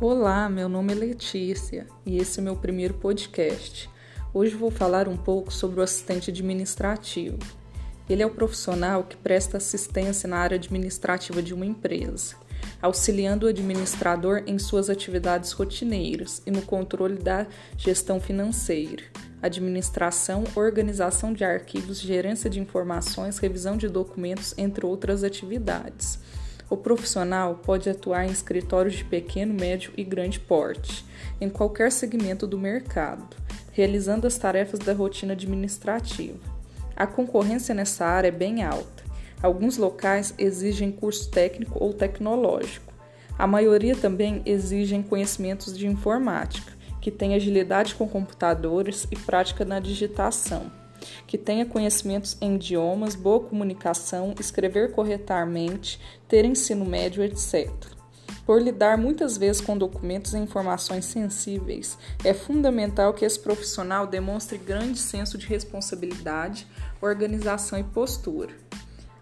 Olá, meu nome é Letícia e esse é meu primeiro podcast. Hoje vou falar um pouco sobre o assistente administrativo. Ele é o profissional que presta assistência na área administrativa de uma empresa, auxiliando o administrador em suas atividades rotineiras e no controle da gestão financeira, administração, organização de arquivos, gerência de informações, revisão de documentos, entre outras atividades. O profissional pode atuar em escritórios de pequeno, médio e grande porte, em qualquer segmento do mercado, realizando as tarefas da rotina administrativa. A concorrência nessa área é bem alta. Alguns locais exigem curso técnico ou tecnológico. A maioria também exigem conhecimentos de informática, que tem agilidade com computadores e prática na digitação que tenha conhecimentos em idiomas, boa comunicação, escrever corretamente, ter ensino médio, etc. Por lidar muitas vezes com documentos e informações sensíveis, é fundamental que esse profissional demonstre grande senso de responsabilidade, organização e postura.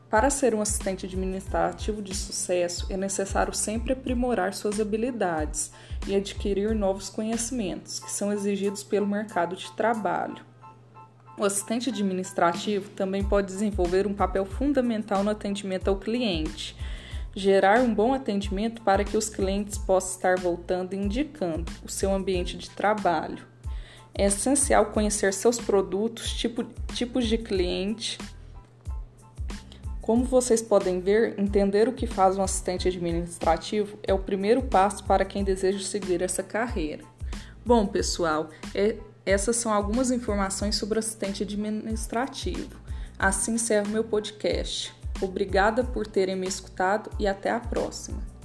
Para ser um assistente administrativo de sucesso, é necessário sempre aprimorar suas habilidades e adquirir novos conhecimentos que são exigidos pelo mercado de trabalho. O assistente administrativo também pode desenvolver um papel fundamental no atendimento ao cliente, gerar um bom atendimento para que os clientes possam estar voltando e indicando o seu ambiente de trabalho. É essencial conhecer seus produtos, tipo, tipos de cliente. Como vocês podem ver, entender o que faz um assistente administrativo é o primeiro passo para quem deseja seguir essa carreira. Bom, pessoal, é essas são algumas informações sobre o assistente administrativo. Assim encerro meu podcast. Obrigada por terem me escutado e até a próxima.